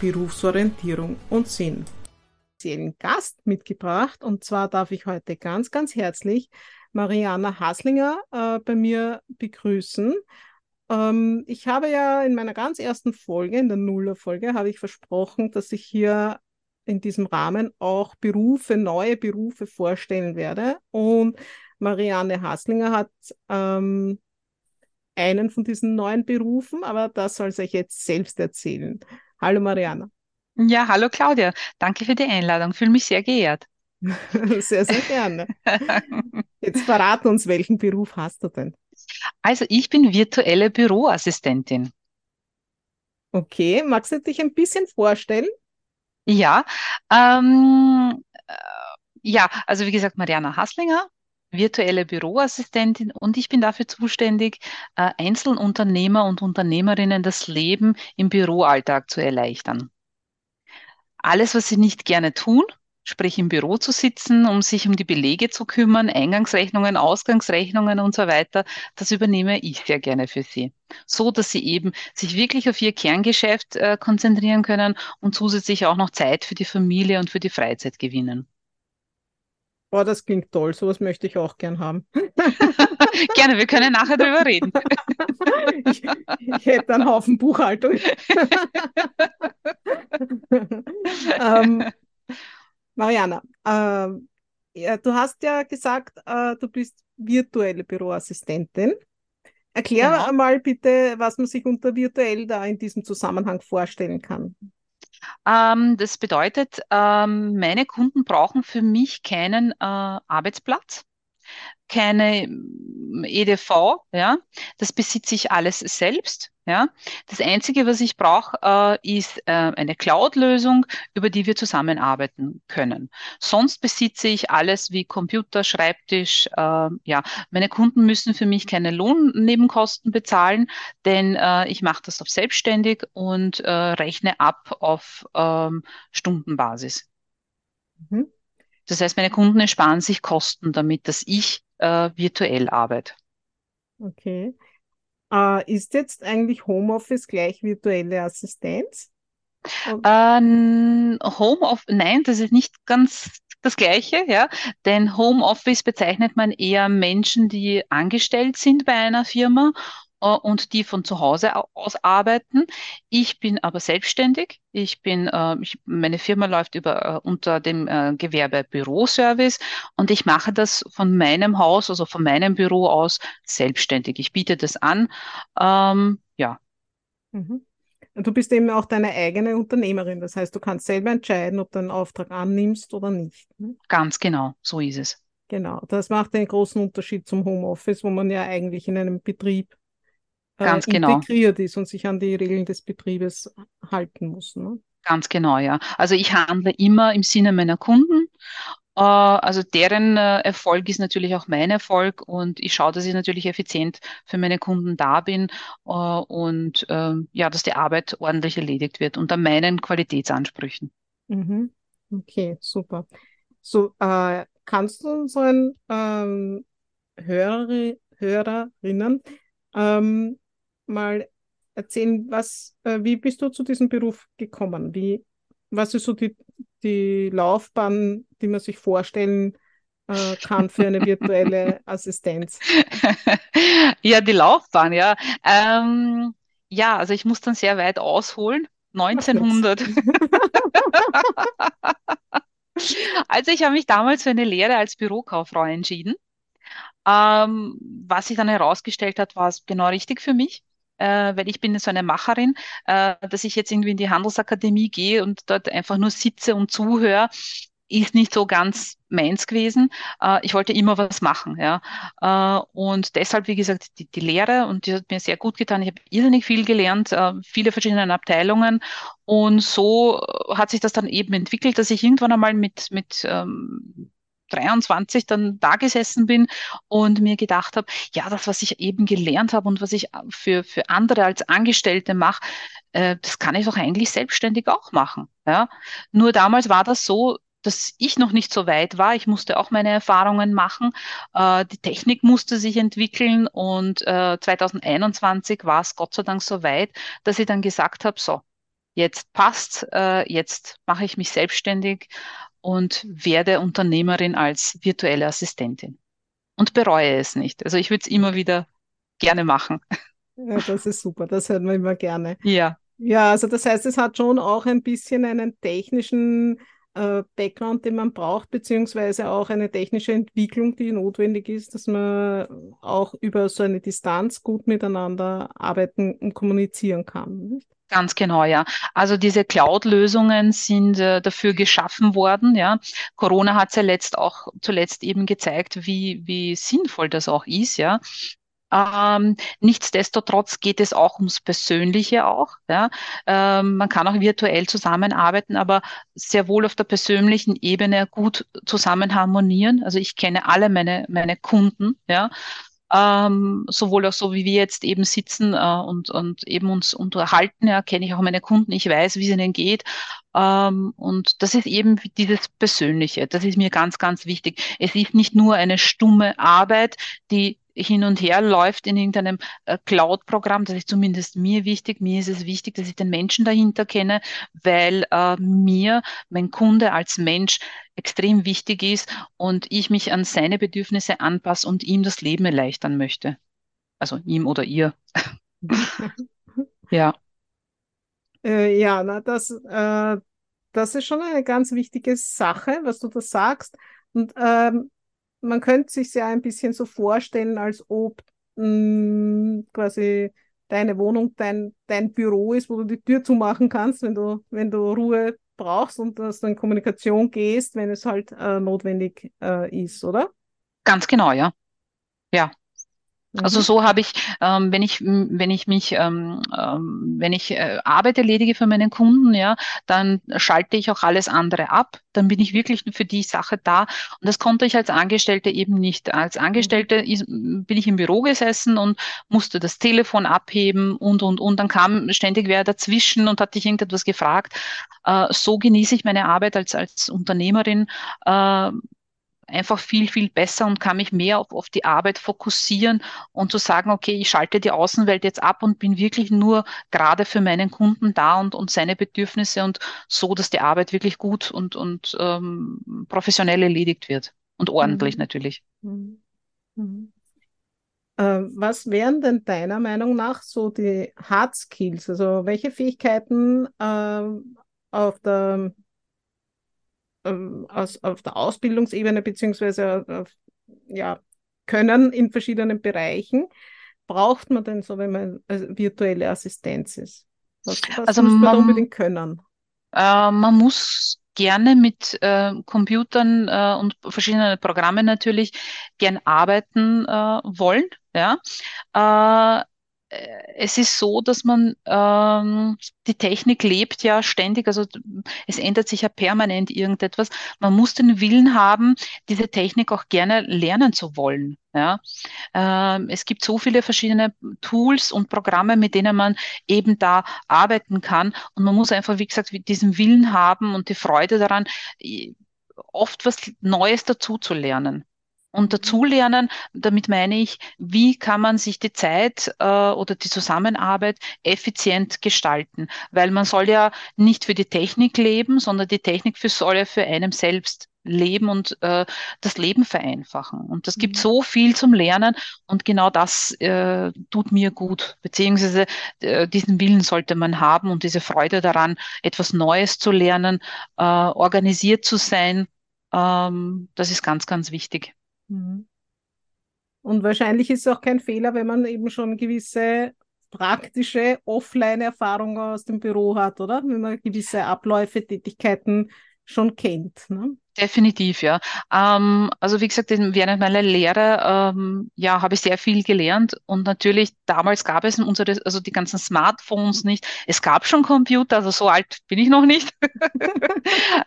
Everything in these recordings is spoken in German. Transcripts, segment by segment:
Berufsorientierung und Sinn. Einen Gast mitgebracht und zwar darf ich heute ganz, ganz herzlich Mariana Haslinger äh, bei mir begrüßen. Ähm, ich habe ja in meiner ganz ersten Folge, in der Nuller-Folge, habe ich versprochen, dass ich hier in diesem Rahmen auch Berufe, neue Berufe vorstellen werde. Und Marianne Haslinger hat ähm, einen von diesen neuen Berufen, aber das soll sie euch jetzt selbst erzählen. Hallo Mariana. Ja, hallo Claudia. Danke für die Einladung. Fühle mich sehr geehrt. sehr, sehr gerne. Jetzt verrat uns, welchen Beruf hast du denn? Also ich bin virtuelle Büroassistentin. Okay, magst du dich ein bisschen vorstellen? Ja, ähm, äh, ja, also wie gesagt, Mariana Haslinger, virtuelle Büroassistentin und ich bin dafür zuständig, äh, Einzelunternehmer und Unternehmerinnen das Leben im Büroalltag zu erleichtern. Alles, was sie nicht gerne tun, sprich im Büro zu sitzen, um sich um die Belege zu kümmern, Eingangsrechnungen, Ausgangsrechnungen und so weiter, das übernehme ich sehr gerne für sie. So, dass sie eben sich wirklich auf ihr Kerngeschäft äh, konzentrieren können und zusätzlich auch noch Zeit für die Familie und für die Freizeit gewinnen. Oh, das klingt toll. Sowas möchte ich auch gern haben. Gerne, wir können nachher drüber reden. ich, ich hätte einen Haufen Buchhaltung. ähm, Mariana, äh, ja, du hast ja gesagt, äh, du bist virtuelle Büroassistentin. Erklär Genau. mal bitte, was man sich unter virtuell da in diesem Zusammenhang vorstellen kann. Ähm, das bedeutet, ähm, meine Kunden brauchen für mich keinen äh, Arbeitsplatz. keine EDV, ja. Das besitze ich alles selbst, ja. Das Einzige, was ich brauche, äh, ist äh, eine Cloud-Lösung, über die wir zusammenarbeiten können. Sonst besitze ich alles wie Computer, Schreibtisch, äh, ja. Meine Kunden müssen für mich keine Lohnnebenkosten bezahlen, denn äh, ich mache das auf selbstständig und äh, rechne ab auf ähm, Stundenbasis. Mhm. Das heißt, meine Kunden ersparen sich Kosten damit, dass ich äh, virtuell arbeite. Okay. Äh, ist jetzt eigentlich Homeoffice gleich virtuelle Assistenz? Ähm, Homeoffice, nein, das ist nicht ganz das Gleiche, ja, denn Homeoffice bezeichnet man eher Menschen, die angestellt sind bei einer Firma und die von zu Hause au- aus arbeiten. Ich bin aber selbstständig. Ich bin, äh, ich, meine Firma läuft über, äh, unter dem äh, Gewerbe Büroservice und ich mache das von meinem Haus, also von meinem Büro aus selbstständig. Ich biete das an. Ähm, ja, mhm. Und du bist eben auch deine eigene Unternehmerin. Das heißt, du kannst selber entscheiden, ob du einen Auftrag annimmst oder nicht. ne? ganz genau, so ist es. Genau. Das macht einen großen Unterschied zum Homeoffice, wo man ja eigentlich in einem Betrieb äh, Ganz genau. integriert ist und sich an die Regeln des Betriebes halten muss. Ne? Ganz genau, ja. Also ich handle immer im Sinne meiner Kunden. Äh, also deren äh, Erfolg ist natürlich auch mein Erfolg und ich schaue, dass ich natürlich effizient für meine Kunden da bin äh, und ähm, ja, dass die Arbeit ordentlich erledigt wird unter meinen Qualitätsansprüchen. Mhm. Okay, super. So, äh, kannst du unseren ähm, Hörer, Hörerinnen ähm, mal erzählen, was, äh, wie bist du zu diesem Beruf gekommen? Wie, was ist so die, die Laufbahn, die man sich vorstellen äh, kann für eine virtuelle Assistenz? Ja, die Laufbahn, ja. Ähm, ja, also ich muss dann sehr weit ausholen. Macht nichts. 1900. Also ich habe mich damals für eine Lehre als Bürokauffrau entschieden. Ähm, was sich dann herausgestellt hat, war es genau richtig für mich, äh, weil ich bin so eine Macherin, äh, dass ich jetzt irgendwie in die Handelsakademie gehe und dort einfach nur sitze und zuhöre. ist nicht so ganz meins gewesen. Äh, ich wollte immer was machen, ja. Äh, und deshalb, wie gesagt, die, die Lehre und die hat mir sehr gut getan. Ich habe irrsinnig viel gelernt, äh, viele verschiedene Abteilungen. Und so hat sich das dann eben entwickelt, dass ich irgendwann einmal mit, mit ähm, 23 dann da gesessen bin und mir gedacht habe, ja, das, was ich eben gelernt habe und was ich für, für andere als Angestellte mache, äh, das kann ich doch eigentlich selbstständig auch machen. Ja? Nur damals war das so, dass ich noch nicht so weit war. Ich musste auch meine Erfahrungen machen. Äh, die Technik musste sich entwickeln und äh, 2021 war es Gott sei Dank so weit, dass ich dann gesagt habe, so, jetzt passt, äh, jetzt mache ich mich selbstständig und werde Unternehmerin als virtuelle Assistentin und bereue es nicht. Also ich würde es immer wieder gerne machen. Ja, das ist super, das hört man immer gerne. Ja. Ja, also das heißt, es hat schon auch ein bisschen einen technischen äh, Background, den man braucht, beziehungsweise auch eine technische Entwicklung, die notwendig ist, dass man auch über so eine Distanz gut miteinander arbeiten und kommunizieren kann. Nicht? Ganz genau, ja. Also diese Cloud-Lösungen sind äh, dafür geschaffen worden, ja. Corona hat ja auch zuletzt eben gezeigt, wie, wie sinnvoll das auch ist, ja. Ähm, nichtsdestotrotz geht es auch ums Persönliche auch. Ja. Ähm, man kann auch virtuell zusammenarbeiten, aber sehr wohl auf der persönlichen Ebene gut zusammen harmonieren. Also ich kenne alle meine, meine Kunden, ja ähm, sowohl auch so, wie wir jetzt eben sitzen äh, und, und eben uns unterhalten, ja, kenne ich auch meine Kunden, ich weiß, wie es ihnen geht. Ähm, und das ist eben dieses Persönliche, das ist mir ganz, ganz wichtig. Es ist nicht nur eine stumme Arbeit, die hin und her läuft in irgendeinem äh, Cloud-Programm. Das ist zumindest mir wichtig. Mir ist es wichtig, dass ich den Menschen dahinter kenne, weil äh, mir mein Kunde als Mensch extrem wichtig ist und ich mich an seine Bedürfnisse anpasse und ihm das Leben erleichtern möchte. Also ihm oder ihr. ja. Äh, ja, na, das, äh, das ist schon eine ganz wichtige Sache, was du da sagst. Und ähm, man könnte sich ja ein bisschen so vorstellen, als ob mh, mm, quasi deine Wohnung dein, dein Büro ist, wo du die Tür zumachen kannst, wenn du, wenn du Ruhe brauchst und dass du in Kommunikation gehst, wenn es halt äh, notwendig äh, ist, oder? Ganz genau, ja. Ja. Also mhm. so habe ich, ähm, wenn ich, wenn ich mich, ähm, ähm, wenn ich äh, Arbeit erledige für meinen Kunden, ja, dann schalte ich auch alles andere ab. Dann bin ich wirklich für die Sache da. Und das konnte ich als Angestellte eben nicht. Als Angestellte mhm. ist, bin ich im Büro gesessen und musste das Telefon abheben und, und, und. Dann kam ständig wer dazwischen und hat dich irgendetwas gefragt. Äh, so genieße ich meine Arbeit als, als Unternehmerin. Äh, einfach viel, viel besser und kann mich mehr auf, auf die Arbeit fokussieren und zu sagen, okay, ich schalte die Außenwelt jetzt ab und bin wirklich nur gerade für meinen Kunden da und, und seine Bedürfnisse und so, dass die Arbeit wirklich gut und, und ähm, professionell erledigt wird und ordentlich mhm. natürlich. Mhm. Mhm. Äh, was wären denn deiner Meinung nach so die Hard Skills? Also welche Fähigkeiten äh, auf der ähm, aus, auf der Ausbildungsebene beziehungsweise auf, ja, Können in verschiedenen Bereichen braucht man denn so, wenn man also virtuelle Assistenz ist? Was, was also muss man, man unbedingt können? Äh, man muss gerne mit äh, Computern äh, und verschiedenen Programmen natürlich gern arbeiten äh, wollen. Ja. Äh, es ist so, dass man ähm, die Technik lebt ja ständig, also es ändert sich ja permanent irgendetwas. Man muss den Willen haben, diese Technik auch gerne lernen zu wollen. Ja, ähm, es gibt so viele verschiedene Tools und Programme, mit denen man eben da arbeiten kann. Und man muss einfach, wie gesagt, diesen Willen haben und die Freude daran, oft was Neues dazu zu lernen. Und dazulernen, damit meine ich, wie kann man sich die Zeit äh, oder die Zusammenarbeit effizient gestalten? Weil man soll ja nicht für die Technik leben, sondern die Technik für, soll ja für einen selbst leben und äh, das Leben vereinfachen. Und das gibt mhm. so viel zum Lernen und genau das äh, tut mir gut, beziehungsweise äh, diesen Willen sollte man haben und diese Freude daran, etwas Neues zu lernen, äh, organisiert zu sein. Ähm, das ist ganz, ganz wichtig. Mhm. Und wahrscheinlich ist es auch kein Fehler, wenn man eben schon gewisse praktische Offline-Erfahrungen aus dem Büro hat, oder? Wenn man gewisse Abläufe, Tätigkeiten schon kennt. Ne? Definitiv, ja. Ähm, also wie gesagt, während meiner Lehre ähm, ja, habe ich sehr viel gelernt und natürlich damals gab es unsere, also die ganzen Smartphones nicht. Es gab schon Computer, also so alt bin ich noch nicht.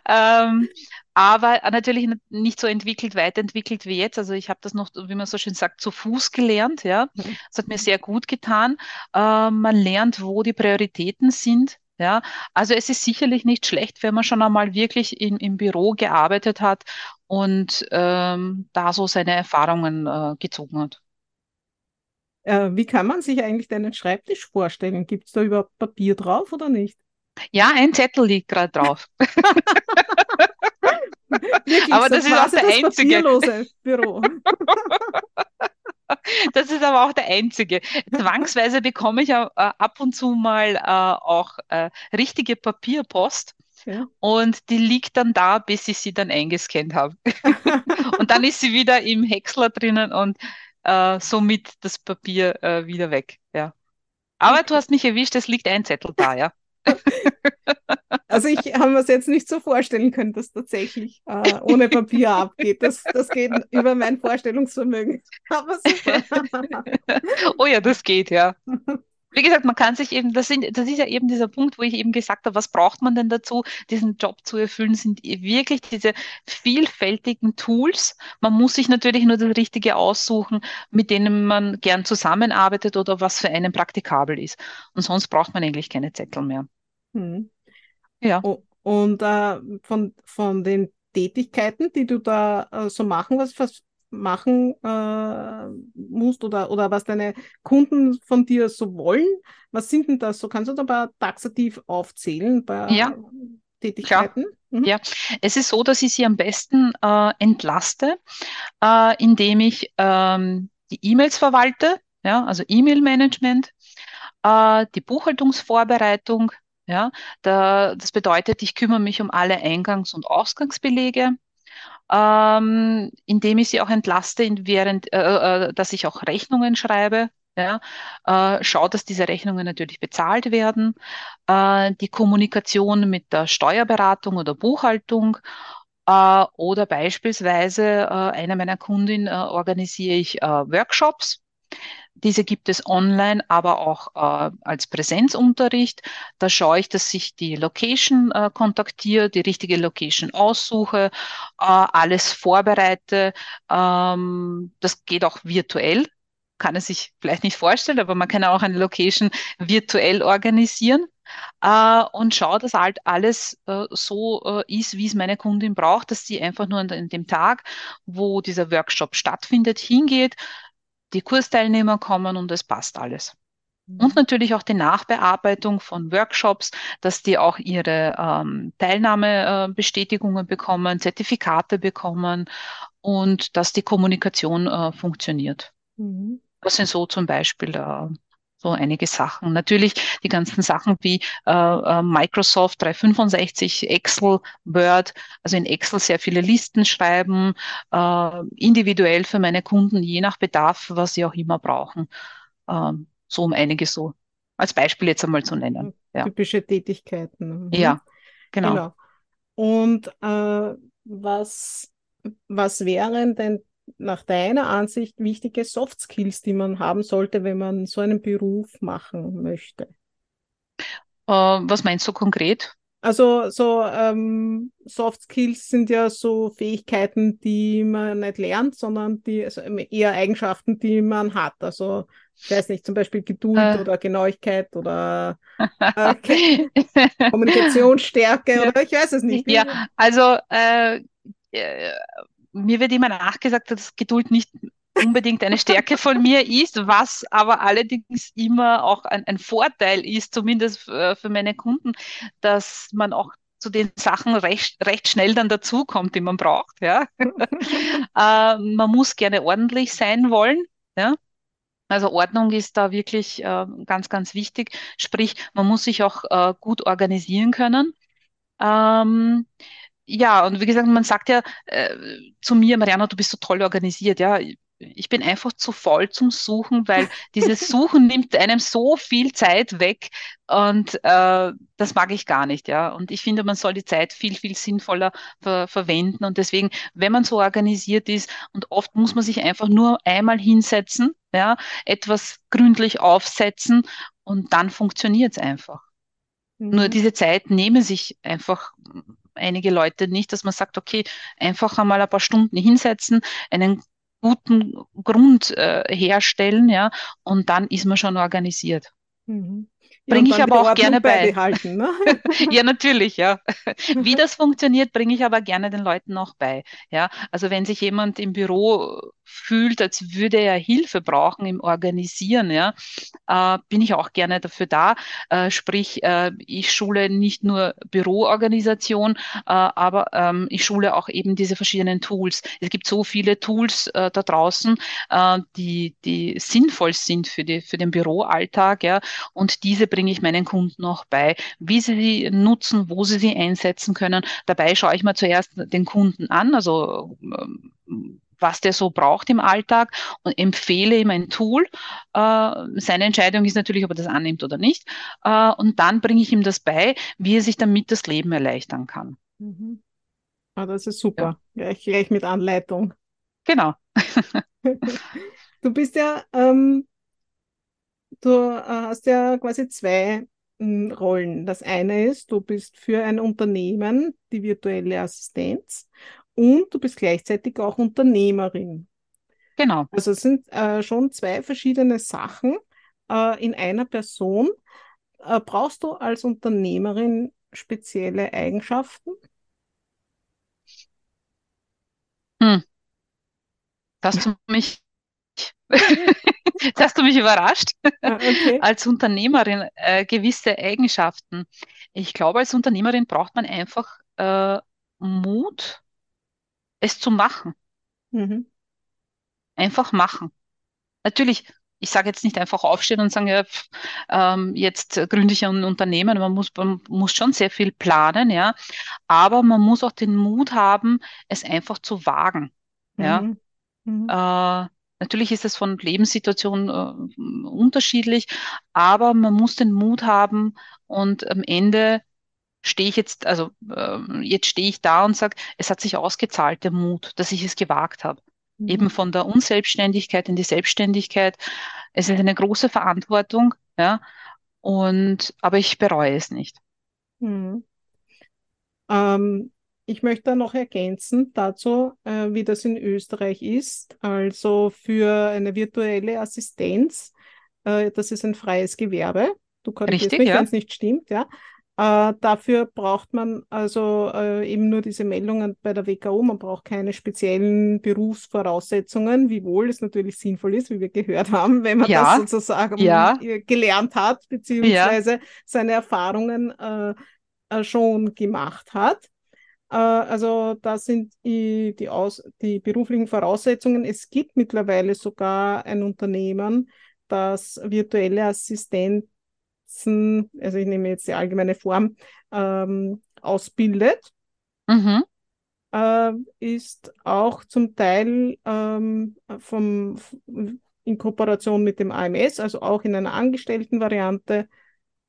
Ähm, aber natürlich nicht so entwickelt, weiterentwickelt wie jetzt. Also ich habe das noch, wie man so schön sagt, zu Fuß gelernt, ja. Das hat mir sehr gut getan. Äh, man lernt, wo die Prioritäten sind. Ja, also es ist sicherlich nicht schlecht, wenn man schon einmal wirklich in, im Büro gearbeitet hat und ähm, da so seine Erfahrungen äh, gezogen hat. Äh, wie kann man sich eigentlich deinen Schreibtisch vorstellen? Gibt es da überhaupt Papier drauf oder nicht? Ja, ein Zettel liegt gerade drauf. Aber so das ist auch der das einzige. papierlose Büro. Das ist aber auch der einzige. Zwangsweise bekomme ich äh, ab und zu mal äh, auch äh, richtige Papierpost Ja. und die liegt dann da, bis ich sie dann eingescannt habe. Und dann ist sie wieder im Häcksler drinnen und äh, somit das Papier äh, wieder weg. Ja. Aber du Okay. hast mich erwischt, es liegt ein Zettel da, ja. Also ich habe mir es jetzt nicht so vorstellen können, dass tatsächlich äh, ohne Papier abgeht. Das, das geht über mein Vorstellungsvermögen. Aber super. Oh ja, das geht, ja. Wie gesagt, man kann sich eben, das sind, das ist ja eben dieser Punkt, wo ich eben gesagt habe, was braucht man denn dazu, diesen Job zu erfüllen, sind eh wirklich diese vielfältigen Tools. Man muss sich natürlich nur das Richtige aussuchen, mit denen man gern zusammenarbeitet oder was für einen praktikabel ist. Und sonst braucht man eigentlich keine Zettel mehr. Hm. Ja. O- Und äh, von, von den Tätigkeiten, die du da äh, so machen, was, was machen äh, musst oder, oder was deine Kunden von dir so wollen, was sind denn das so? Kannst du da paar taxativ aufzählen bei Ja, Tätigkeiten? Mhm. Ja, es ist so, dass ich sie am besten äh, entlaste, äh, indem ich ähm, die E-Mails verwalte, ja, also E-Mail-Management, äh, die Buchhaltungsvorbereitung, ja, da, das bedeutet, ich kümmere mich um alle Eingangs- und Ausgangsbelege, ähm, indem ich sie auch entlaste, während, äh, äh, dass ich auch Rechnungen schreibe. Ja, äh, schaue, dass diese Rechnungen natürlich bezahlt werden. Äh, die Kommunikation mit der Steuerberatung oder Buchhaltung. Äh, oder beispielsweise äh, einer meiner Kundinnen äh, organisiere ich äh, Workshops. Diese gibt es online, aber auch äh, als Präsenzunterricht. Da schaue ich, dass ich die Location äh, kontaktiere, die richtige Location aussuche, äh, alles vorbereite. Ähm, das geht auch virtuell. Kann es sich vielleicht nicht vorstellen, aber man kann auch eine Location virtuell organisieren äh, und schaue, dass halt alles äh, so äh, ist, wie es meine Kundin braucht, dass sie einfach nur an dem Tag, wo dieser Workshop stattfindet, hingeht, die Kursteilnehmer kommen und es passt alles. Und natürlich auch die Nachbearbeitung von Workshops, dass die auch ihre ähm, Teilnahmebestätigungen bekommen, Zertifikate bekommen und dass die Kommunikation äh, funktioniert. Mhm. Das sind so zum Beispiel äh, so einige Sachen. Natürlich die ganzen Sachen wie äh, äh, Microsoft 365, Excel, Word, also in Excel sehr viele Listen schreiben, äh, individuell für meine Kunden, je nach Bedarf, was sie auch immer brauchen. Ähm, so um einige so als Beispiel jetzt einmal zu nennen. Ja, Typische Tätigkeiten. Mhm. ja, genau. Genau. Und äh, was, was wären denn nach deiner Ansicht wichtige Soft Skills, die man haben sollte, wenn man so einen Beruf machen möchte? Äh, was meinst du konkret? Also so ähm, Soft Skills sind ja so Fähigkeiten, die man nicht lernt, sondern die also eher Eigenschaften, die man hat. Also ich weiß nicht, zum Beispiel Geduld Äh. oder Genauigkeit oder äh, Ke- Kommunikationsstärke Ja. oder ich weiß es nicht. Ja, also äh, äh, mir wird immer nachgesagt, dass Geduld nicht unbedingt eine Stärke von mir ist, was aber allerdings immer auch ein, ein Vorteil ist, zumindest äh, für meine Kunden, dass man auch zu den Sachen recht, recht schnell dann dazukommt, die man braucht. Ja. Äh, man muss gerne ordentlich sein wollen. Ja. Also Ordnung ist da wirklich äh, ganz, ganz wichtig. Sprich, man muss sich auch äh, gut organisieren können. Ähm, ja, und wie gesagt, man sagt ja äh, zu mir, Mariana, du bist so toll organisiert. Ja, ich bin einfach zu faul zum Suchen, weil dieses Suchen nimmt einem so viel Zeit weg und äh, das mag ich gar nicht, ja. Und ich finde, man soll die Zeit viel, viel sinnvoller ver verwenden. Und deswegen, wenn man so organisiert ist und oft muss man sich einfach nur einmal hinsetzen, ja, etwas gründlich aufsetzen und dann funktioniert es einfach. Nur Mhm. diese Zeit nehmen sich einfach einige Leute nicht, dass man sagt, okay, einfach einmal ein paar Stunden hinsetzen, einen guten Grund äh, herstellen, ja, und dann ist man schon organisiert. Mhm. Ja, Bringe ich aber auch gerne bei. beibehalten, ne? Ja, natürlich, ja. Wie das funktioniert, bringe ich aber gerne den Leuten auch bei. Ja, also wenn sich jemand im Büro fühlt, als würde er Hilfe brauchen im Organisieren, ja, äh, bin ich auch gerne dafür da. Äh, sprich, äh, ich schule nicht nur Büroorganisation, äh, aber ähm, ich schule auch eben diese verschiedenen Tools. Es gibt so viele Tools äh, da draußen, äh, die, die sinnvoll sind für die, für den Büroalltag, ja, und diese bringe ich meinen Kunden auch bei wie sie sie nutzen, wo sie sie einsetzen können. Dabei schaue ich mir zuerst den Kunden an, also ähm, was der so braucht im Alltag und empfehle ihm ein Tool. Äh, seine Entscheidung ist natürlich, ob er das annimmt oder nicht. Äh, und dann bringe ich ihm das bei, wie er sich damit das Leben erleichtern kann. Mhm. Ah, das ist Ja, super. Gleich, gleich mit Anleitung. genau. Du bist ja, ähm, du äh, hast ja quasi zwei m, Rollen. Das eine ist, du bist für ein Unternehmen die virtuelle Assistenz und du bist gleichzeitig auch Unternehmerin. Genau. Also es sind äh, schon zwei verschiedene Sachen äh, in einer Person. Äh, brauchst du als Unternehmerin spezielle Eigenschaften? Hm. Das hast du mich, das hast du mich überrascht. Ah, okay. Als Unternehmerin äh, gewisse Eigenschaften. Ich glaube, als Unternehmerin braucht man einfach äh, Mut, es zu machen. Mhm. Einfach machen. Natürlich, ich sage jetzt nicht einfach aufstehen und sagen, ja, pf, ähm, jetzt gründe ich ein Unternehmen. Man muss, man muss schon sehr viel planen, ja. Aber man muss auch den Mut haben, es einfach zu wagen. Ja. Mhm. Mhm. Äh, natürlich ist es von Lebenssituation äh, unterschiedlich, aber man muss den Mut haben und am Ende stehe ich jetzt, also ähm, jetzt stehe ich da und sage, es hat sich ausgezahlt, der Mut, dass ich es gewagt habe. Mhm. Eben von der Unselbstständigkeit in die Selbstständigkeit. Es ist eine große Verantwortung, ja, und aber ich bereue es nicht. Mhm. Ähm, ich möchte da noch ergänzen dazu, äh, wie das in Österreich ist. Also für eine virtuelle Assistenz, äh, das ist ein freies Gewerbe. Du korrigierst Richtig, mich, wenn ja? es nicht stimmt, ja. Äh, dafür braucht man also äh, eben nur diese Meldungen bei der WKO. Man braucht keine speziellen Berufsvoraussetzungen, wiewohl es natürlich sinnvoll ist, wie wir gehört haben, wenn man das Ja, sozusagen ja, gelernt hat, ja. beziehungsweise seine Erfahrungen äh, äh, schon gemacht hat. Äh, also da sind die, die, Aus, die beruflichen Voraussetzungen. Es gibt mittlerweile sogar ein Unternehmen, das virtuelle Assistenzen, also ich nehme jetzt die allgemeine Form, ähm, ausbildet. Mhm, Äh, ist auch zum Teil ähm, vom, in Kooperation mit dem AMS, also auch in einer angestellten Variante,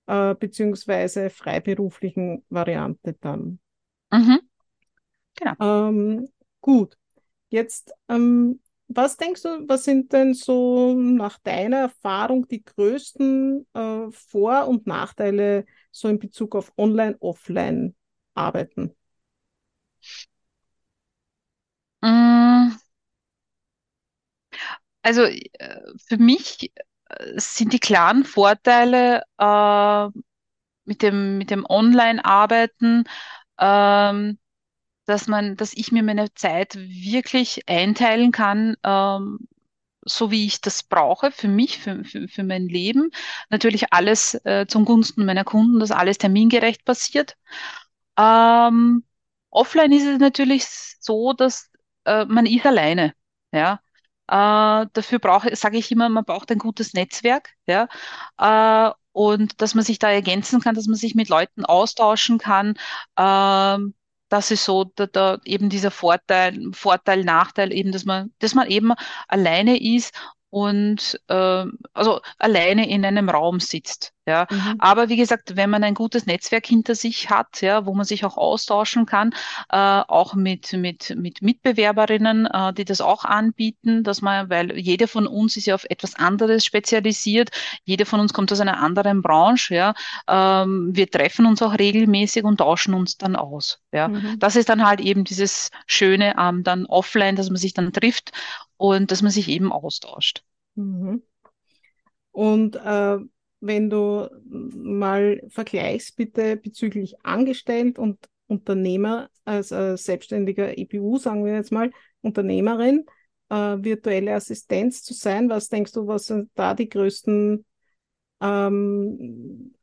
äh, beziehungsweise freiberuflichen Variante dann. mhm, genau. Ähm, gut, jetzt, ähm, was denkst du, was sind denn so nach deiner Erfahrung die größten äh, Vor- und Nachteile so in Bezug auf Online-Offline-Arbeiten? Mm, Also äh, für mich äh, sind die klaren Vorteile äh, mit dem, mit dem Online-Arbeiten, ähm, dass man, dass ich mir meine Zeit wirklich einteilen kann, ähm, so wie ich das brauche für mich, für, für, für mein Leben. Natürlich alles äh, zum Gunsten meiner Kunden, dass alles termingerecht passiert. Ähm, offline ist es natürlich so, dass äh, man ist alleine. Ja. Äh, dafür brauche, sage ich immer, man braucht ein gutes Netzwerk. Ja. Äh, und dass man sich da ergänzen kann, dass man sich mit Leuten austauschen kann. Ähm, das ist so da, da eben dieser Vorteil, Vorteil, Nachteil eben, dass man, dass man eben alleine ist und äh, also alleine in einem Raum sitzt. Ja, Mhm. aber wie gesagt, wenn man ein gutes Netzwerk hinter sich hat, ja, wo man sich auch austauschen kann, äh, auch mit, mit, mit Mitbewerberinnen, äh, die das auch anbieten, dass man, weil jede von uns ist ja auf etwas anderes spezialisiert, jede von uns kommt aus einer anderen Branche, ja, ähm, wir treffen uns auch regelmäßig und tauschen uns dann aus, ja. Mhm. Das ist dann halt eben dieses Schöne ähm, dann offline, dass man sich dann trifft und dass man sich eben austauscht. Mhm. Und äh, wenn du mal vergleichst, bitte bezüglich Angestellt und Unternehmer, als äh, selbstständiger EPU, sagen wir jetzt mal, Unternehmerin, äh, virtuelle Assistenz zu sein, was denkst du, was sind da die größten ähm,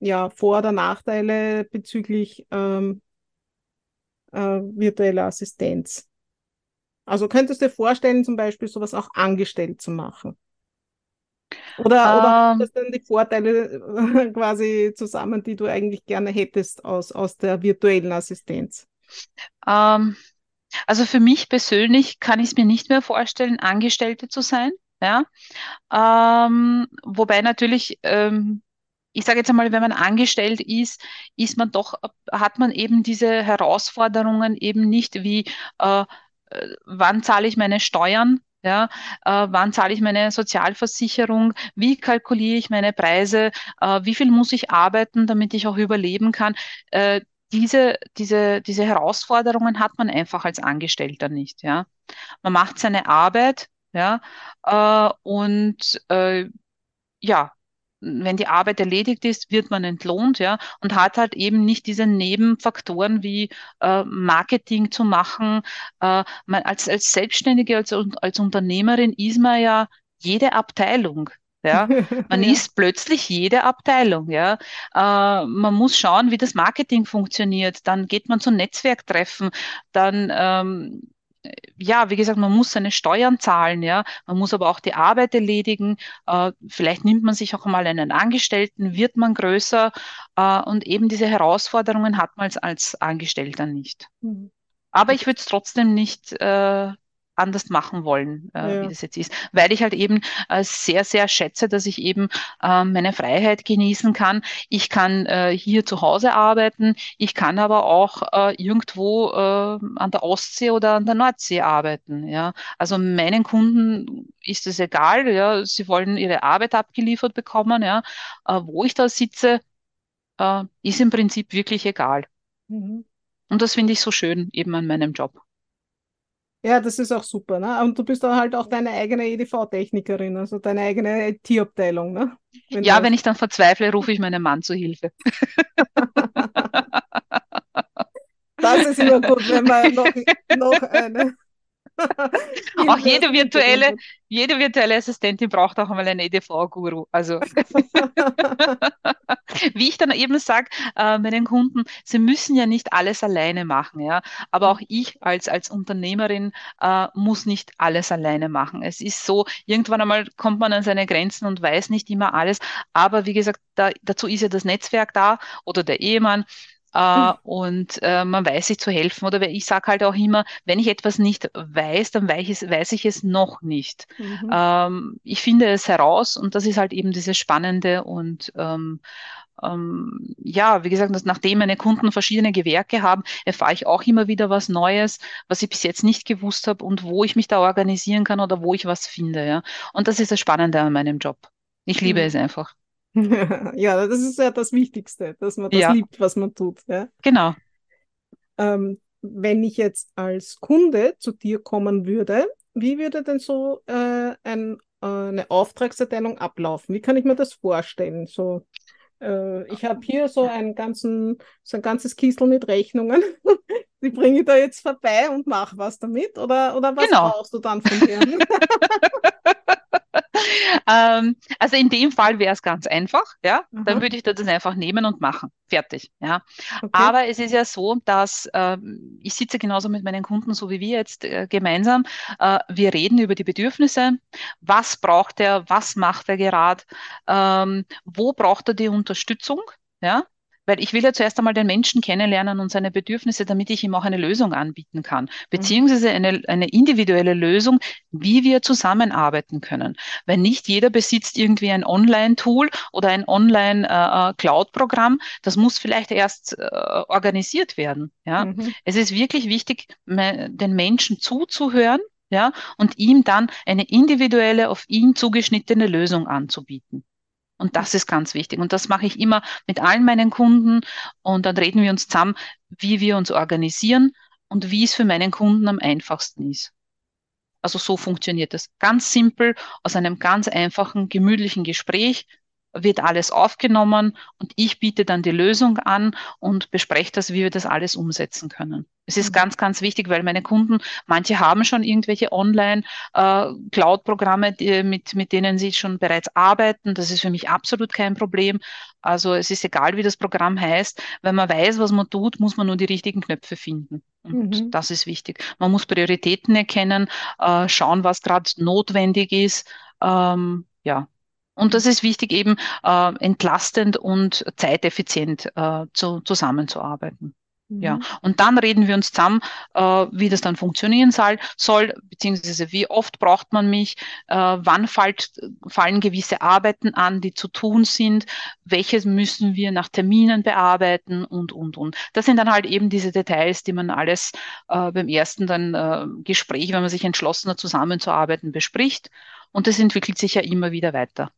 ja, Vor- oder Nachteile bezüglich ähm, äh, virtueller Assistenz? Also könntest du dir vorstellen, zum Beispiel sowas auch angestellt zu machen? Oder, oder Ähm, das dann die Vorteile quasi zusammen, die du eigentlich gerne hättest aus, aus der virtuellen Assistenz? ähm, also für mich persönlich kann ich es mir nicht mehr vorstellen, Angestellte zu sein. Ja, ähm, wobei natürlich, ähm, ich sage jetzt einmal, wenn man angestellt ist, ist man doch, hat man eben diese Herausforderungen eben nicht wie, äh, äh, wann zahle ich meine Steuern? Ja, äh, wann zahle ich meine Sozialversicherung? Wie kalkuliere ich meine Preise? Äh, wie viel muss ich arbeiten, damit ich auch überleben kann? Äh, diese, diese, diese Herausforderungen hat man einfach als Angestellter nicht, ja. Man macht seine Arbeit, ja, äh, und äh, ja, wenn die Arbeit erledigt ist, wird man entlohnt, ja, und hat halt eben nicht diese Nebenfaktoren wie äh, Marketing zu machen. Äh, man als, als Selbstständige, als, als Unternehmerin ist man ja jede Abteilung. Ja, man Ja. ist plötzlich jede Abteilung, ja. Äh, man muss schauen, wie das Marketing funktioniert. Dann geht man zu Netzwerktreffen, dann ähm, ja, wie gesagt, man muss seine Steuern zahlen, ja, man muss aber auch die Arbeit erledigen. Äh, vielleicht nimmt man sich auch mal einen Angestellten, wird man größer äh, und eben diese Herausforderungen hat man als, als Angestellter nicht. Mhm. Aber ich würde es trotzdem nicht äh, anders machen wollen, äh, wie Ja. das jetzt ist, weil ich halt eben äh, sehr, sehr schätze, dass ich eben äh, meine Freiheit genießen kann. Ich kann äh, hier zu Hause arbeiten, ich kann aber auch äh, irgendwo äh, an der Ostsee oder an der Nordsee arbeiten. Ja, also meinen Kunden ist es egal. Ja, sie wollen ihre Arbeit abgeliefert bekommen. Ja, äh, wo ich da sitze, äh, ist im Prinzip wirklich egal. Mhm. Und das finde ich so schön eben an meinem Job. Ja, das ist auch super, ne? Und du bist dann halt auch deine eigene EDV-Technikerin, also deine eigene IT-Abteilung, ne? Wenn Ja, wenn ich dann verzweifle, rufe ich meinen Mann zu Hilfe. das ist immer gut, wenn man noch, noch eine Auch jede virtuelle, jede virtuelle Assistentin braucht auch mal einen EDV-Guru. Also, wie ich dann eben sage, äh, meinen Kunden, sie müssen ja nicht alles alleine machen, ja. Aber auch ich als, als Unternehmerin äh, muss nicht alles alleine machen. Es ist so, irgendwann einmal kommt man an seine Grenzen und weiß nicht immer alles. Aber wie gesagt, da, dazu ist ja das Netzwerk da oder der Ehemann. Äh, und äh, man weiß sich zu helfen. Oder ich sage halt auch immer, wenn ich etwas nicht weiß, dann weiß ich es, weiß ich es noch nicht. Mhm. Ähm, ich finde es heraus und das ist halt eben dieses Spannende und ähm, ähm, ja, wie gesagt, dass nachdem meine Kunden verschiedene Gewerke haben, erfahre ich auch immer wieder was Neues, was ich bis jetzt nicht gewusst habe und wo ich mich da organisieren kann oder wo ich was finde, ja. Und das ist das Spannende an meinem Job. Ich liebe Mhm. es einfach. Ja, das ist ja das Wichtigste, dass man das Ja, liebt, was man tut. Ja? genau. Ähm, wenn ich jetzt als Kunde zu dir kommen würde, wie würde denn so äh, ein, äh, eine Auftragserteilung ablaufen? Wie kann ich mir das vorstellen? So, äh, ich habe hier so einen ganzen, so ein ganzes Kistel mit Rechnungen. Die bringe ich da jetzt vorbei und mache was damit? Oder, oder was Genau. brauchst du dann von mir? Ähm, also in dem Fall wäre es ganz einfach, ja. Dann Aha, würde ich das einfach nehmen und machen. Fertig, ja. okay. Aber es ist ja so, dass ähm, ich sitze genauso mit meinen Kunden, so wie wir jetzt äh, gemeinsam. Äh, wir reden über die Bedürfnisse. Was braucht er? Was macht er gerade? Ähm, wo braucht er die Unterstützung? Ja. Weil ich will ja zuerst einmal den Menschen kennenlernen und seine Bedürfnisse, damit ich ihm auch eine Lösung anbieten kann, beziehungsweise eine, eine individuelle Lösung, wie wir zusammenarbeiten können. Weil nicht jeder besitzt irgendwie ein Online-Tool oder ein Online-Cloud-Programm. Äh, das muss vielleicht erst äh, organisiert werden. Ja? Mhm. Es ist wirklich wichtig, den Menschen zuzuhören, ja, und ihm dann eine individuelle, auf ihn zugeschnittene Lösung anzubieten. Und das ist ganz wichtig. Und das mache ich immer mit allen meinen Kunden. Und dann reden wir uns zusammen, wie wir uns organisieren und wie es für meinen Kunden am einfachsten ist. Also so funktioniert es. Ganz simpel, aus einem ganz einfachen, gemütlichen Gespräch wird alles aufgenommen und ich biete dann die Lösung an und bespreche das, wie wir das alles umsetzen können. Es ist mhm. ganz, ganz wichtig, weil meine Kunden, manche haben schon irgendwelche Online-Cloud-Programme, äh, mit, mit denen sie schon bereits arbeiten. Das ist für mich absolut kein Problem. Also es ist egal, wie das Programm heißt. Wenn man weiß, was man tut, muss man nur die richtigen Knöpfe finden. Und mhm. das ist wichtig. Man muss Prioritäten erkennen, äh, schauen, was gerade notwendig ist. Ähm, ja, und das ist wichtig, eben äh, entlastend und zeiteffizient äh, zu, zusammenzuarbeiten. Mhm. Ja, und dann reden wir uns zusammen, äh, wie das dann funktionieren soll, soll, beziehungsweise wie oft braucht man mich, äh, wann fallt, fallen gewisse Arbeiten an, die zu tun sind, welches müssen wir nach Terminen bearbeiten und, und, und. Das sind dann halt eben diese Details, die man alles äh, beim ersten dann äh, Gespräch, wenn man sich entschlossen hat, zusammenzuarbeiten, bespricht. Und das entwickelt sich ja immer wieder weiter.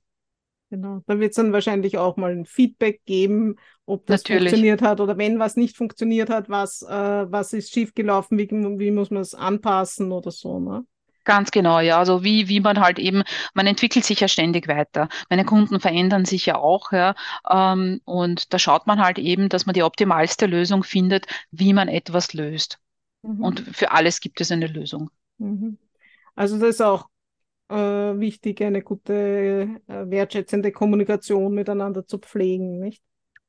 Genau. Da wird es dann wahrscheinlich auch mal ein Feedback geben, ob das Natürlich. funktioniert hat oder wenn was nicht funktioniert hat, was, äh, was ist schiefgelaufen, wie, wie muss man es anpassen oder so. Ne? Ganz genau, ja. Also wie, wie man halt eben, man entwickelt sich ja ständig weiter. Meine Kunden verändern sich ja auch, ja. Ähm, und da schaut man halt eben, dass man die optimalste Lösung findet, wie man etwas löst. Mhm. Und für alles gibt es eine Lösung. Mhm. Also das ist auch äh, wichtig, eine gute, äh, wertschätzende Kommunikation miteinander zu pflegen, nicht?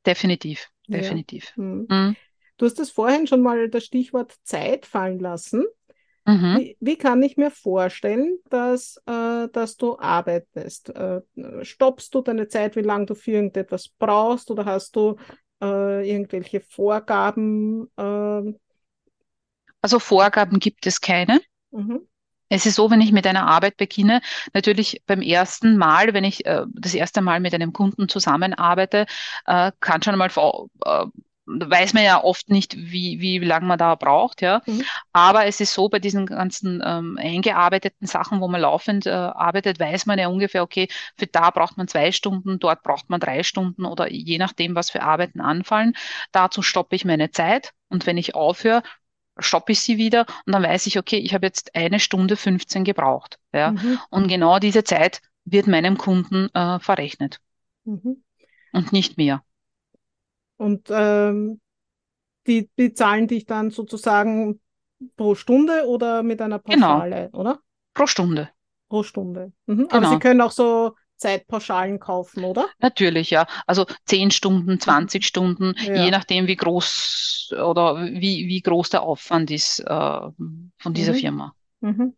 Definitiv, definitiv. Ja. Mhm. Mhm. Du hast das vorhin schon mal das Stichwort Zeit fallen lassen. Mhm. Wie, wie, kann ich mir vorstellen, dass, äh, dass du arbeitest? Äh, stoppst du deine Zeit, wie lange du für irgendetwas brauchst oder hast du äh, irgendwelche Vorgaben? Ähm? Also Vorgaben gibt es keine. Mhm. Es ist so, wenn ich mit einer Arbeit beginne, natürlich beim ersten Mal, wenn ich äh, das erste Mal mit einem Kunden zusammenarbeite, äh, kann schon mal äh, weiß man ja oft nicht, wie, wie lange man da braucht, ja. Mhm. Aber es ist so, bei diesen ganzen ähm, eingearbeiteten Sachen, wo man laufend äh, arbeitet, weiß man ja ungefähr, okay, für da braucht man zwei Stunden, dort braucht man drei Stunden oder je nachdem, was für Arbeiten anfallen. Dazu stoppe ich meine Zeit und wenn ich aufhöre, stoppe ich sie wieder und dann weiß ich, okay, ich habe jetzt eine Stunde 15 gebraucht. Ja? Mhm. Und genau diese Zeit wird meinem Kunden äh, verrechnet. Mhm. Und nicht mehr. Und ähm, die bezahlen dich dann sozusagen pro Stunde oder mit einer genau. Pauschale, genau. oder? Pro Stunde. Pro Stunde. Mhm. Aber genau. Sie können auch so Zeitpauschalen kaufen, oder? Natürlich, ja. Also 10 Stunden, 20 Stunden, ja. je nachdem, wie groß oder wie, wie groß der Aufwand ist äh, von dieser mhm. Firma. Mhm.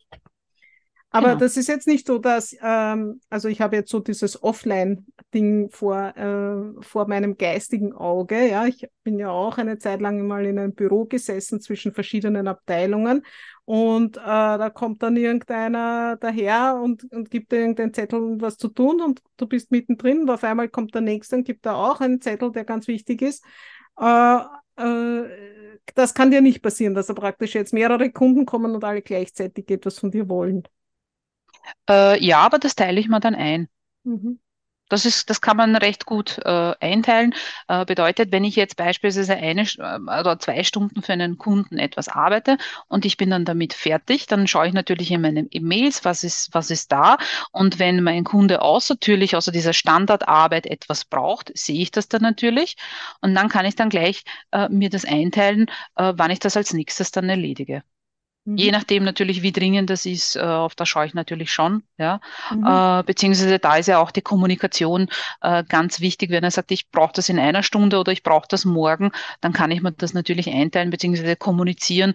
Aber genau. das ist jetzt nicht so, dass, ähm, also ich habe jetzt so dieses Offline-Ding vor, äh, vor meinem geistigen Auge. Ja, ich bin ja auch eine Zeit lang mal in einem Büro gesessen zwischen verschiedenen Abteilungen und äh, da kommt dann irgendeiner daher und, und gibt dir irgendeinen Zettel, um was zu tun und du bist mittendrin und auf einmal kommt der Nächste und gibt da auch einen Zettel, der ganz wichtig ist. Äh, äh, das kann dir nicht passieren, dass da praktisch jetzt mehrere Kunden kommen und alle gleichzeitig etwas von dir wollen. Äh, ja, aber das teile ich mir dann ein. Mhm. Das ist, das kann man recht gut äh, einteilen. Äh, bedeutet, wenn ich jetzt beispielsweise eine äh, oder zwei Stunden für einen Kunden etwas arbeite und ich bin dann damit fertig, dann schaue ich natürlich in meinen E-Mails, was ist, was ist da. Und wenn mein Kunde außertürlich, außer dieser Standardarbeit etwas braucht, sehe ich das dann natürlich. Und dann kann ich dann gleich äh, mir das einteilen, äh, wann ich das als nächstes dann erledige. Mhm. Je nachdem natürlich, wie dringend das ist, äh, auf das schaue ich natürlich schon. Ja? Mhm. Äh, beziehungsweise da ist ja auch die Kommunikation äh, ganz wichtig. Wenn er sagt, ich brauche das in einer Stunde oder ich brauche das morgen, dann kann ich mir das natürlich einteilen, beziehungsweise kommunizieren,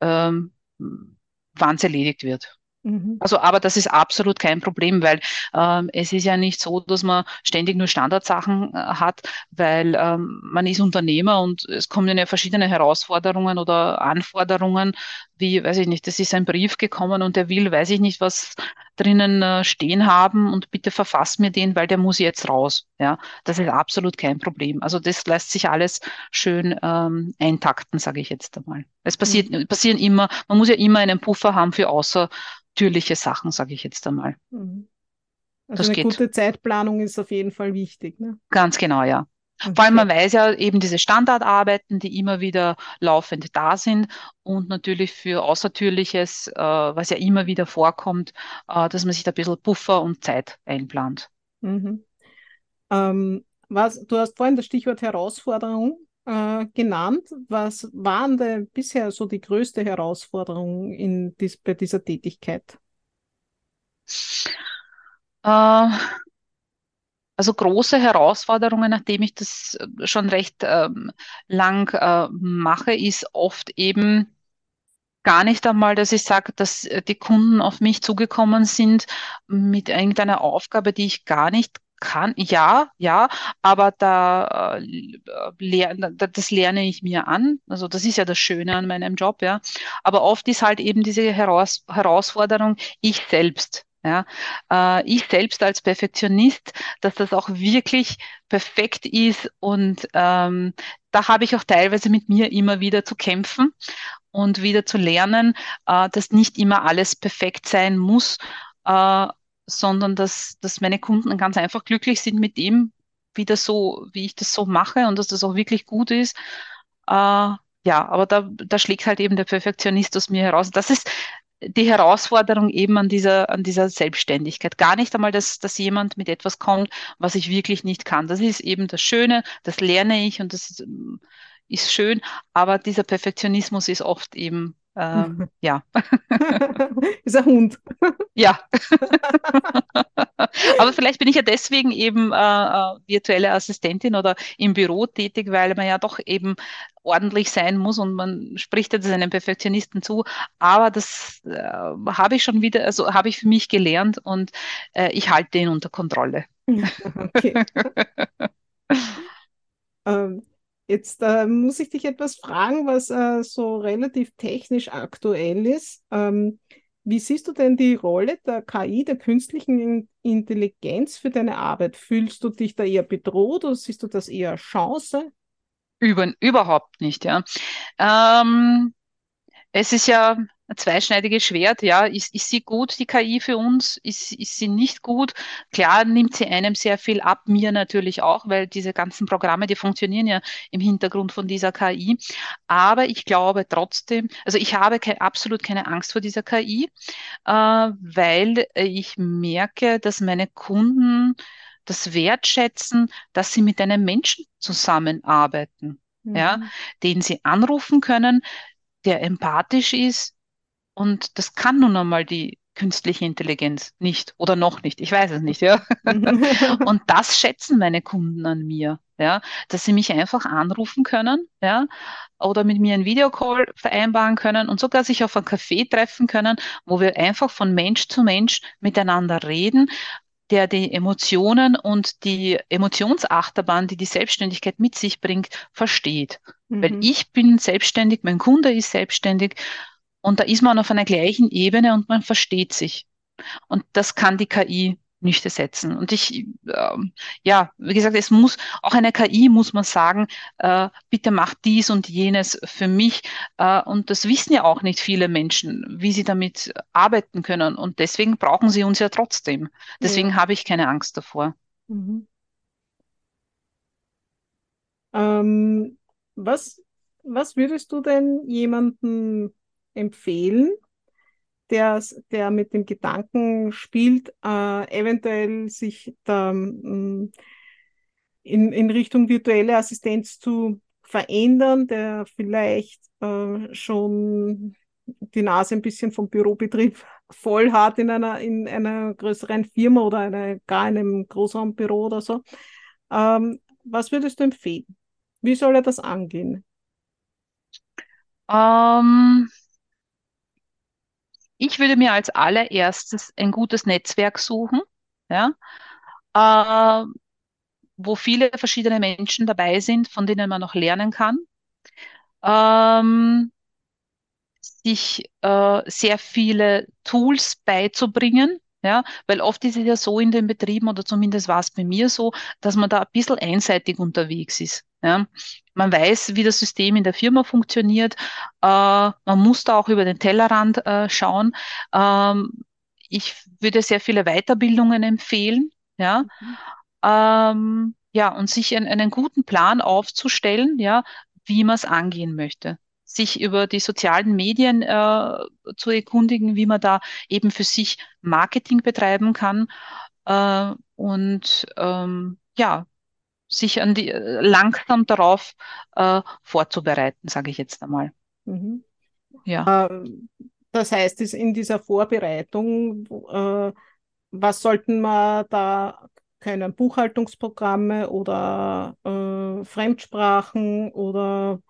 ähm, wann es erledigt wird. Mhm. Also, aber das ist absolut kein Problem, weil ähm, es ist ja nicht so, dass man ständig nur Standardsachen äh, hat, weil ähm, man ist Unternehmer und es kommen ja verschiedene Herausforderungen oder Anforderungen, wie, weiß ich nicht, das ist ein Brief gekommen und der will, weiß ich nicht, was drinnen äh, stehen haben und bitte verfass mir den, weil der muss jetzt raus. Ja, das ist absolut kein Problem. Also das lässt sich alles schön ähm, eintakten, sage ich jetzt einmal. Es passiert, mhm. passieren immer, man muss ja immer einen Puffer haben für außer natürliche Sachen, sage ich jetzt einmal. Mhm. Also das eine geht. gute Zeitplanung ist auf jeden Fall wichtig. Ne? Ganz genau, ja. Allem, man weiß ja eben diese Standardarbeiten, die immer wieder laufend da sind und natürlich für Außertürliches, äh, was ja immer wieder vorkommt, äh, dass man sich da ein bisschen Puffer und Zeit einplant. Mhm. Ähm, was, du hast vorhin das Stichwort Herausforderung äh, genannt. Was waren denn bisher so die größte Herausforderung in dies, bei dieser Tätigkeit? Also große Herausforderungen, nachdem ich das äh, schon recht ähm, lang äh, mache, ist oft eben gar nicht einmal, dass ich sage, dass äh, die Kunden auf mich zugekommen sind mit irgendeiner Aufgabe, die ich gar nicht kann, ja, ja, aber da äh, lerne, das lerne ich mir an. Also das ist ja das Schöne an meinem Job, ja. Aber oft ist halt eben diese Heraus Herausforderung, ich selbst. Ja, äh, ich selbst als Perfektionist, dass das auch wirklich perfekt ist und ähm, da habe ich auch teilweise mit mir immer wieder zu kämpfen und wieder zu lernen, äh, dass nicht immer alles perfekt sein muss. Äh, sondern dass, dass meine Kunden ganz einfach glücklich sind mit dem, wie das so, wie ich das so mache und dass das auch wirklich gut ist. Äh, ja, aber da, da schlägt halt eben der Perfektionist aus mir heraus. Das ist die Herausforderung eben an dieser, an dieser Selbstständigkeit. Gar nicht einmal, dass, dass jemand mit etwas kommt, was ich wirklich nicht kann. Das ist eben das Schöne, das lerne ich und das ist, ist schön, aber dieser Perfektionismus ist oft eben ähm, ja. ist ein Hund. Ja. Aber vielleicht bin ich ja deswegen eben äh, äh, virtuelle Assistentin oder im Büro tätig, weil man ja doch eben ordentlich sein muss und man spricht jetzt einem Perfektionisten zu. Aber das äh, habe ich schon wieder, also habe ich für mich gelernt und äh, ich halte ihn unter Kontrolle. Okay. ähm, Jetzt äh, muss ich dich etwas fragen, was äh, so relativ technisch aktuell ist. Ähm, wie siehst du denn die Rolle der KI, der künstlichen Intelligenz für deine Arbeit? Fühlst du dich da eher bedroht oder siehst du das eher Chance? Über, überhaupt nicht, ja. Ähm, es ist ja ein zweischneidiges Schwert, ja. Ist, ist sie gut, die KI für uns? Ist, ist sie nicht gut? Klar nimmt sie einem sehr viel ab, mir natürlich auch, weil diese ganzen Programme, die funktionieren ja im Hintergrund von dieser KI. Aber ich glaube trotzdem, also ich habe ke absolut keine Angst vor dieser KI, äh, weil ich merke, dass meine Kunden das wertschätzen, dass sie mit einem Menschen zusammenarbeiten, mhm. ja, den sie anrufen können, der empathisch ist, und das kann nun einmal die künstliche Intelligenz nicht oder noch nicht. Ich weiß es nicht, ja. und das schätzen meine Kunden an mir, ja, dass sie mich einfach anrufen können, ja, oder mit mir einen Videocall vereinbaren können und sogar sich auf ein Café treffen können, wo wir einfach von Mensch zu Mensch miteinander reden, der die Emotionen und die Emotionsachterbahn, die die Selbstständigkeit mit sich bringt, versteht. Mhm. Weil ich bin selbstständig, mein Kunde ist selbstständig und da ist man auf einer gleichen Ebene und man versteht sich. Und das kann die KI nicht ersetzen. Und ich, äh, ja, wie gesagt, es muss, auch eine KI muss man sagen, äh, bitte mach dies und jenes für mich. Äh, und das wissen ja auch nicht viele Menschen, wie sie damit arbeiten können. Und deswegen brauchen sie uns ja trotzdem. Deswegen ja. habe ich keine Angst davor. Mhm. Ähm, was, was würdest du denn jemanden empfehlen, der, der mit dem Gedanken spielt, äh, eventuell sich da, mm, in, in Richtung virtuelle Assistenz zu verändern, der vielleicht äh, schon die Nase ein bisschen vom Bürobetrieb voll hat in einer, in einer größeren Firma oder eine, gar in einem Großraumbüro oder so. Ähm, was würdest du empfehlen? Wie soll er das angehen? Ähm, Ich würde mir als allererstes ein gutes Netzwerk suchen, ja, äh, wo viele verschiedene Menschen dabei sind, von denen man noch lernen kann. Ähm, sich äh, sehr viele Tools beizubringen, ja, weil oft ist es ja so in den Betrieben, oder zumindest war es bei mir so, dass man da ein bisschen einseitig unterwegs ist. Ja. Man weiß, wie das System in der Firma funktioniert. Äh, man muss da auch über den Tellerrand äh, schauen. Ähm, ich würde sehr viele Weiterbildungen empfehlen. Ja. Mhm. Ähm, ja, und sich einen, einen guten Plan aufzustellen, ja, wie man es angehen möchte sich über die sozialen Medien äh, zu erkundigen, wie man da eben für sich Marketing betreiben kann äh, und ähm, ja, sich an die langsam darauf äh, vorzubereiten, sage ich jetzt einmal. Mhm. Ja. Ähm, das heißt, in dieser Vorbereitung, äh, was sollten wir da können? Buchhaltungsprogramme oder äh, Fremdsprachen oder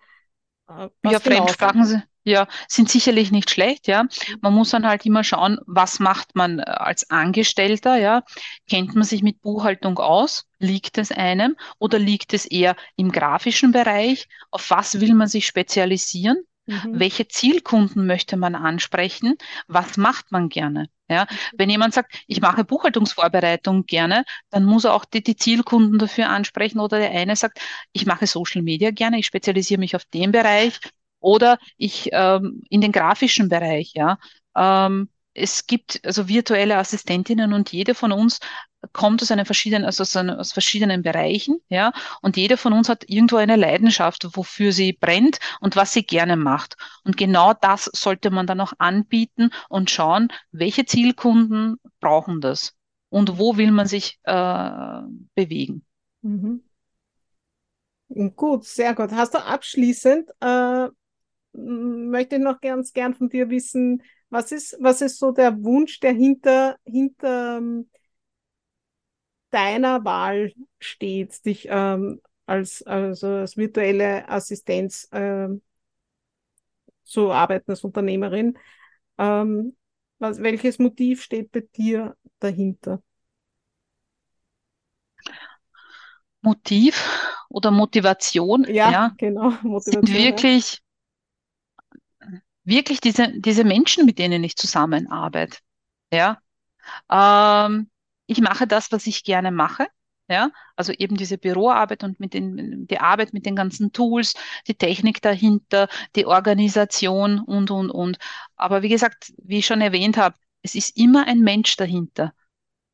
äh, ja, Fremdsprachen sind, ja, sind sicherlich nicht schlecht, ja. Man muss dann halt immer schauen, was macht man äh, als Angestellter, ja. Kennt man sich mit Buchhaltung aus? Liegt es einem? Oder liegt es eher im grafischen Bereich? Auf was will man sich spezialisieren? Mhm. Welche Zielkunden möchte man ansprechen? Was macht man gerne? Ja, wenn jemand sagt, ich mache Buchhaltungsvorbereitung gerne, dann muss er auch die, die, Zielkunden dafür ansprechen. Oder der eine sagt, ich mache Social Media gerne, ich spezialisiere mich auf den Bereich oder ich ähm, in den grafischen Bereich. Ja, ähm, es gibt also virtuelle Assistentinnen und jede von uns kommt aus einer verschiedenen, also aus, verschiedenen Bereichen, ja, und jeder von uns hat irgendwo eine Leidenschaft, wofür sie brennt und was sie gerne macht. Und genau das sollte man dann auch anbieten und schauen, welche Zielkunden brauchen das und wo will man sich äh, bewegen. Mhm. Gut, sehr gut. Hast du abschließend, äh, möchte ich noch ganz gern von dir wissen, was ist, was ist so der Wunsch, der hinter, hinter deiner Wahl steht, dich ähm, als, also als virtuelle Assistenz ähm, zu arbeiten als Unternehmerin? Ähm, was, welches Motiv steht bei dir dahinter? Motiv oder Motivation, ja, ja genau, Motivation, sind wirklich wirklich diese, diese Menschen, mit denen ich zusammenarbeite. Ja. Ähm, ich mache das, was ich gerne mache. Ja, also eben diese Büroarbeit und mit den, die Arbeit mit den ganzen Tools, die Technik dahinter, die Organisation und, und, und. Aber wie gesagt, wie ich schon erwähnt habe, es ist immer ein Mensch dahinter.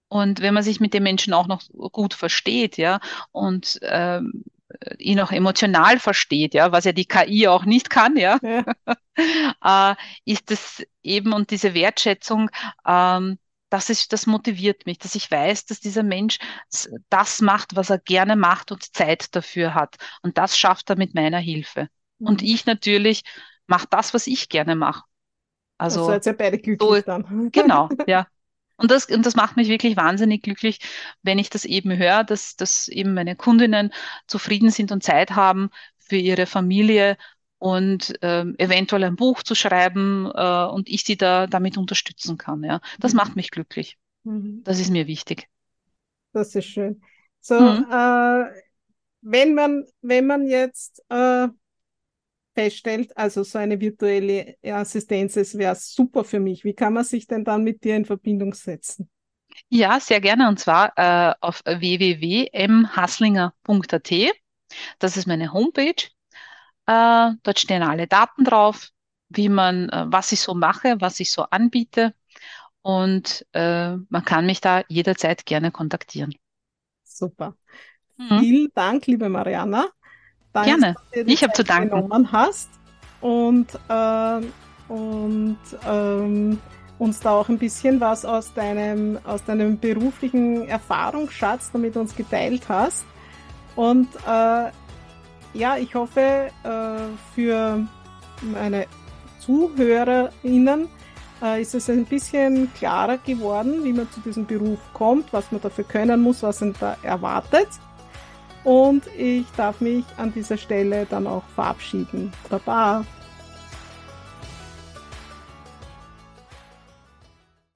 Und wenn man sich mit den Menschen auch noch gut versteht, ja, und ähm, ihn auch emotional versteht, ja, was ja die KI auch nicht kann, ja, ja. äh, ist es eben und diese Wertschätzung, ähm, das ist, das motiviert mich, dass ich weiß, dass dieser Mensch das macht, was er gerne macht und Zeit dafür hat. Und das schafft er mit meiner Hilfe. Mhm. Und ich natürlich mache das, was ich gerne mache. Also, also seid ihr beide glücklich so, dann. Genau, ja. Und das, und das macht mich wirklich wahnsinnig glücklich, wenn ich das eben höre, dass, dass eben meine Kundinnen zufrieden sind und Zeit haben für ihre Familie und ähm, eventuell ein Buch zu schreiben äh, und ich sie da damit unterstützen kann. Ja, das mhm. macht mich glücklich. Mhm. Das ist mir wichtig. Das ist schön. So, mhm. äh, wenn man wenn man jetzt äh, feststellt, also so eine virtuelle Assistenz, es wäre super für mich. Wie kann man sich denn dann mit dir in Verbindung setzen? Ja, sehr gerne und zwar äh, auf www.mhasslinger.at. Das ist meine Homepage. Äh, dort stehen alle Daten drauf, wie man, äh, was ich so mache, was ich so anbiete. Und äh, man kann mich da jederzeit gerne kontaktieren. Super. Mhm. Vielen Dank, liebe Mariana. Danke, Gerne. Ich habe zu danken. Genommen hast und, äh, und ähm, uns da auch ein bisschen was aus deinem, aus deinem beruflichen Erfahrungsschatz damit uns geteilt hast. Und äh, ja, ich hoffe, äh, für meine ZuhörerInnen äh, ist es ein bisschen klarer geworden, wie man zu diesem Beruf kommt, was man dafür können muss, was man da erwartet. Und ich darf mich an dieser Stelle dann auch verabschieden. Baba.